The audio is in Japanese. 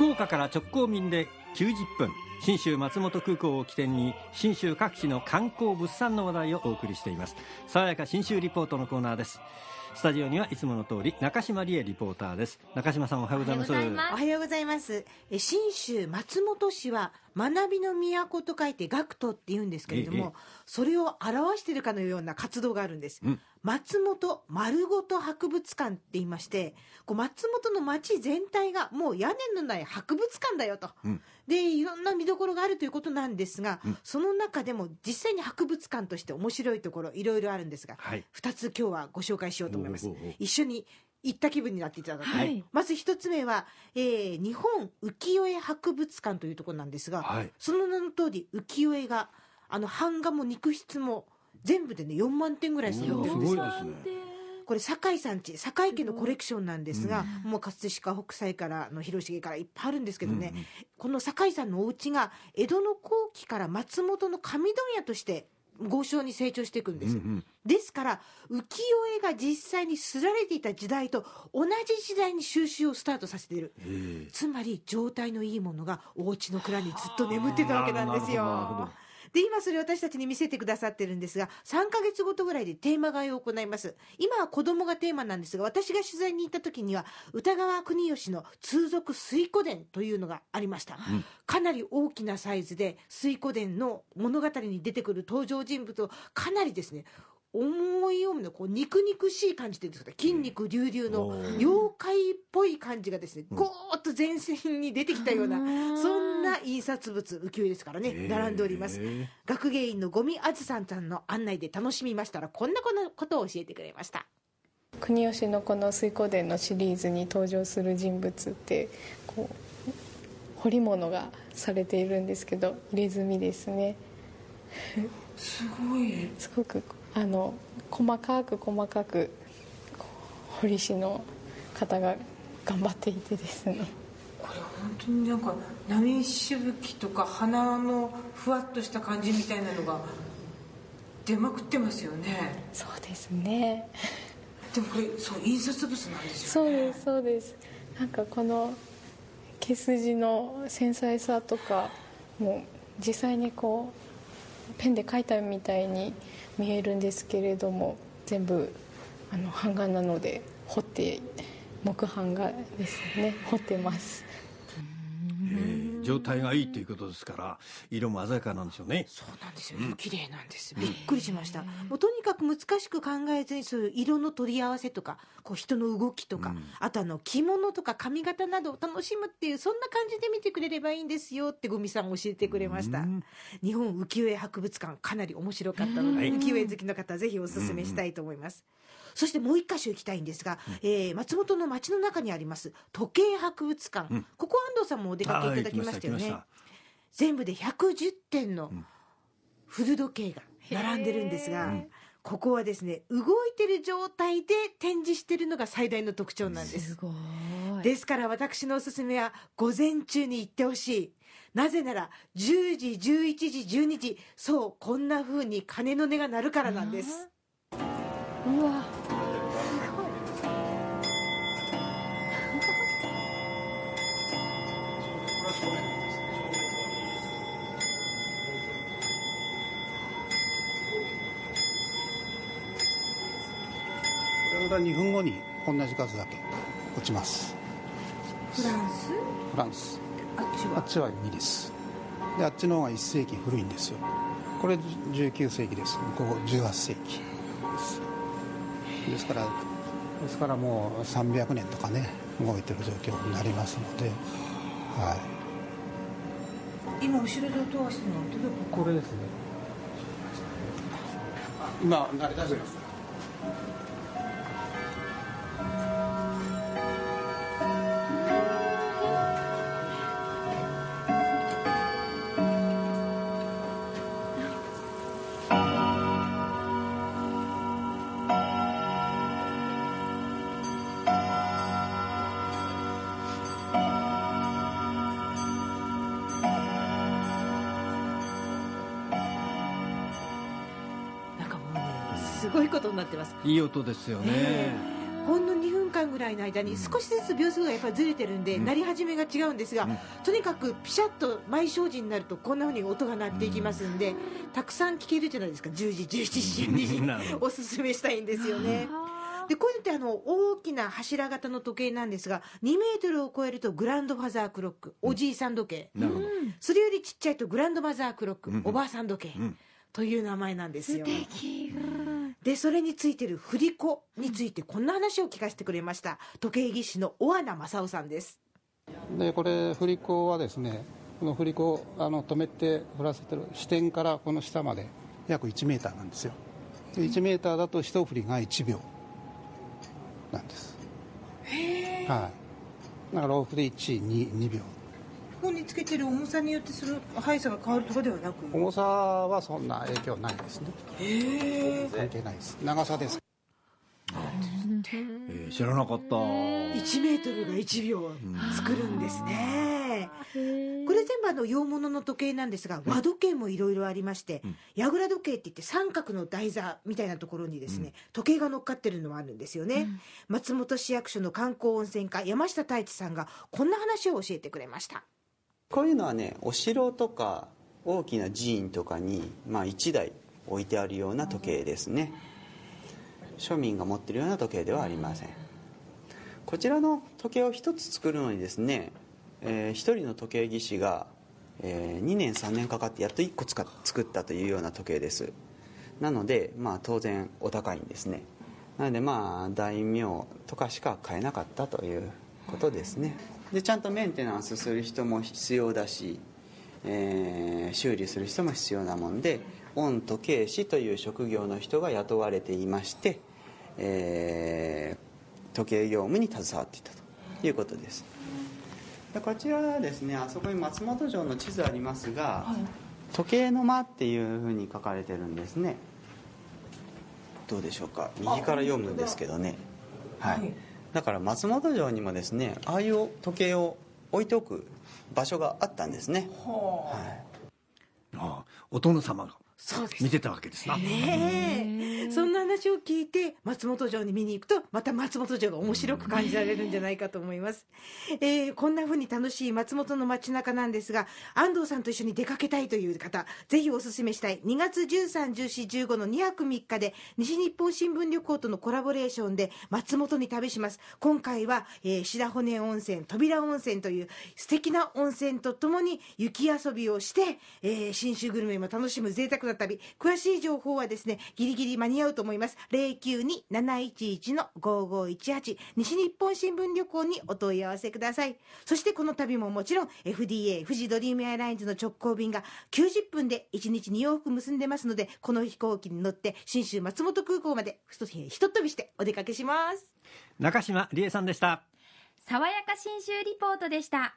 福岡から直行便で90分信州松本空港を起点に信州各地の観光物産の話題をお送りしています。爽やか信州リポートのコーナーです。スタジオにはいつもの通り中島理恵リポーターです。中島さんおはようございます。おはようございます。え信州松本市は学びの都と書いて学徒って言うんですけれどもそれを表しているかのような活動があるんです、うん、松本丸ごと博物館って言いましてこう松本の町全体がもう屋根のない博物館だよと、うん、でいろんな見どころがあるということなんですが、うん、その中でも実際に博物館として面白いところいろいろあるんですが、はい、2つ今日はご紹介しようと思います。一緒に行った気分になっていただく、はい、まず一つ目は、えー、日本浮世絵博物館というところなんですが、はい、その名の通り浮世絵があの版画も肉筆も全部でね4万点ぐらいするんですね。これ堺さんち堺家のコレクションなんですが、うん、もう葛飾北斎からの広重からいっぱいあるんですけどね、うん、この堺さんのお家が江戸の後期から松本の紙問屋として豪商に成長していくんです、うんうん、ですから浮世絵が実際に刷られていた時代と同じ時代に収集をスタートさせている。つまり状態のいいものがお家の蔵にずっと眠ってたわけなんですよで、今それ私たちに見せてくださってるんですが、3ヶ月ごとぐらいでテーマ替えを行います。今は子供がテーマなんですが、私が取材に行った時には、歌川国吉の通俗水湖伝というのがありました。うん、かなり大きなサイズで、水湖伝の物語に出てくる登場人物をかなりですね、思い読むのこう肉肉しい感じでですか筋肉隆々の妖怪っぽい感じがですね、ゴーッと前線に出てきたような、そんな印刷物浮世絵ですからね。並んでおります。学芸員の五味あずさんさんの案内で楽しみましたらこんなことを教えてくれました。国吉のこの水光伝のシリーズに登場する人物ってこう彫り物がされているんですけど入れ墨ですねすごい。すごくあの細かく細かく彫師の方が頑張っていてですね。これ本当になんか波しぶきとか鼻のふわっとした感じみたいなのが出まくってますよね。そうですね。でもこれそう印刷物なんですよね。そうですそうです。なんかこの毛筋の繊細さとかもう実際にこうペンで描いたみたいに見えるんですけれども全部あの版画なので彫って木版画ですね。彫ってます。状態がいいっていうことですから色も鮮やかなんでしょうね。そうなんですよ、ね、綺麗なんですびっくりしました。もうとにかく難しく考えずにそういう色の取り合わせとかこう人の動きとか、うん、あとあの着物とか髪型などを楽しむっていうそんな感じで見てくれればいいんですよってゴミさん教えてくれました、うん、日本浮世絵博物館かなり面白かったので、浮世絵好きの方ぜひおすすめしたいと思います、そしてもう一箇所行きたいんですが、うん、えー、松本の街の中にあります時計博物館、うん、ここ安藤さんもお出かけいただきましたよね。全部で110点の古時計が並んでるんですが、ここはですね動いてる状態で展示してるのが最大の特徴なんです。ですから私のおすすめは午前中に行ってほしい。なぜなら10時11時12時そうこんな風に鐘の音が鳴るからなんです。うわこれ2分後に同じ数だけ落ちます。フランス？フランス。あっちは？あっちは2です。であっちの方が1世紀古いんですよ。これ19世紀です。ここ18世紀。ですからですからもう300年とかね動いてる状況になりますので。はい。今後ろで音がしてるのこれですね。今慣れ始めますすごいことになってます。いい音ですよね、ほんの2分間間ぐらいの間に少しずつ秒数がやっぱりずれてるんで、鳴り始めが違うんですが、とにかくピシャッと毎正時になるとこんなふうに音が鳴っていきますんで、たくさん聞けるじゃないですか。10時17時12時。おすすめしたいんですよね。でこういうのってあの大きな柱型の時計なんですが2メートルを超えるとグランドファザークロック。おじいさん時計、うん、それよりちっちゃいとグランドマザークロック、うん、おばあさん時計、うん、という名前なんですよ。でそれについてる振り子についてこんな話を聞かせてくれました。時計技師の小穴正夫さんです。でこれ振り子はですねこの振り子あの止めて振らせてる支点からこの下まで約1メーターなんですよ。で1メーターだと一振りが1秒なんです。はい。だから往復で12秒ここにつけてる重さによってその速さが変わるとかではなく？重さはそんな影響ないですね。へえ。関係ないです。長さです。えー、知らなかった。1メートルが1秒作るんですね。これ全部あの洋物の時計なんですが和時計もいろいろありまして、矢倉時計って言って三角の台座みたいなところにですね、時計が乗っかってるのもあるんですよね、松本市役所の観光温泉課山下太一さんがこんな話を教えてくれましたこういうのはねお城とか大きな寺院とかに、まあ、1台置いてあるような時計ですね。庶民が持ってるような時計ではありません。こちらの時計を1つ作るのにですね、えー、1人の時計技師が、えー、2年3年かかってやっと1個作ったというような時計です。なので、まあ、当然お高いんですね。なのでまあ大名とかしか買えなかったということですね。でちゃんとメンテナンスする人も必要だし、えー、修理する人も必要なもんで御時計師という職業の人が雇われていまして、えー、時計業務に携わっていたということです。でこちらはですねあそこに松本城の地図ありますが、はい、時計の間っていうふうに書かれてるんですね。どうでしょうか。右から読むんですけどね。はい、はいだから松本城にもですねああいう時計を置いておく場所があったんですね、はあ、ああお殿様が見てたわけですな。ねそんな話を聞いて松本城に見に行くとまた松本城が面白く感じられるんじゃないかと思います、えー、こんな風に楽しい松本の街中なんですが安藤さんと一緒に出かけたいという方ぜひおすすめしたい。2月131415の2泊3日で西日本新聞旅行とのコラボレーションで松本に旅します。今回は、えー、白骨温泉扉温泉という素敵な温泉とともに雪遊びをして、えー、信州グルメも楽しむ贅沢な旅詳しい情報はですねギリギリ間に合うと思います。092-711-5518西日本新聞旅行にお問い合わせください。そしてこの旅ももちろん FDA 富士ドリームエアラインズの直行便が90分で1日2往復結んでますのでこの飛行機に乗って信州松本空港までひと飛びしてお出かけします。中島理恵さんでした。爽やか信州リポートでした